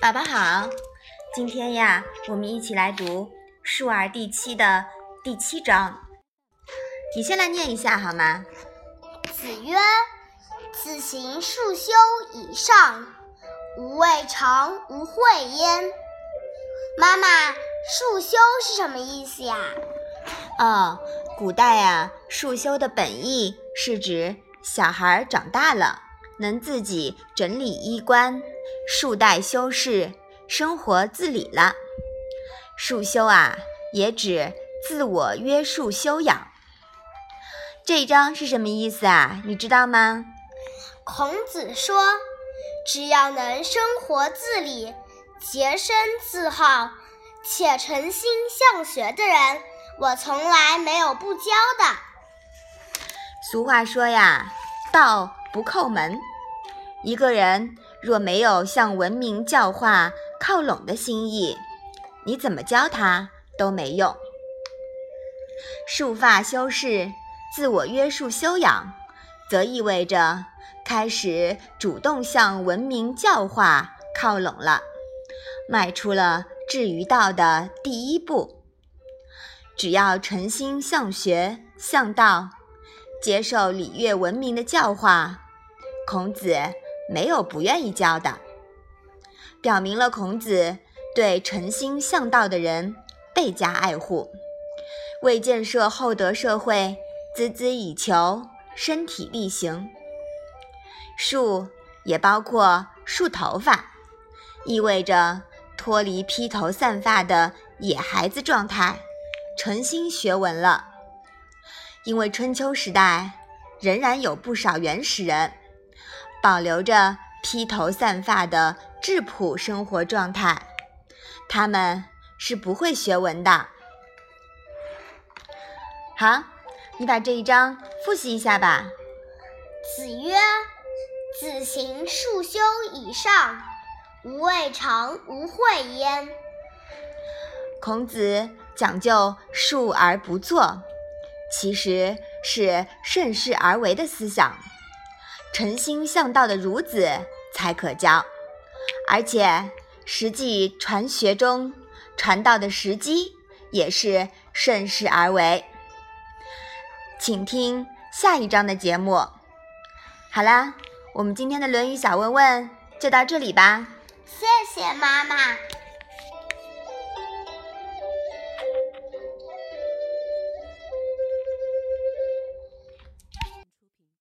宝宝好，今天呀，我们一起来读《述而》第七的第七章。你先来念一下好吗？子曰：“子行数修以上，无未尝无讳焉。”妈妈，数修是什么意思呀？哦，古代呀，数修的本意是指小孩长大了，能自己整理衣冠。束带修饰，生活自理了。束修啊，也指自我约束修养。这一章是什么意思啊？你知道吗？孔子说：“只要能生活自理、洁身自好且诚心向学的人，我从来没有不教的。”俗话说呀，“道不叩门”，一个人。若没有向文明教化靠拢的心意，你怎么教他都没用。束发修饰、自我约束修养，则意味着开始主动向文明教化靠拢了，迈出了至于道的第一步。只要诚心向学向道，接受礼乐文明的教化，孔子。没有不愿意教的，表明了孔子对诚心向道的人倍加爱护，为建设厚德社会孜孜以求，身体力行。树也包括树头发，意味着脱离披头散发的野孩子状态，诚心学文了。因为春秋时代仍然有不少原始人。保留着披头散发的质朴生活状态，他们是不会学文的。好，你把这一章复习一下吧。子曰：“子行数修以上，无未尝无讳焉。”孔子讲究述而不作，其实是顺势而为的思想。诚心向道的孺子才可教，而且实际传学中传道的时机也是顺势而为。请听下一章的节目。好啦，我们今天的《论语》小问问就到这里吧。谢谢妈妈。